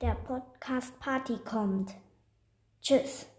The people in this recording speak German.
der Podcast Party kommt. Tschüss.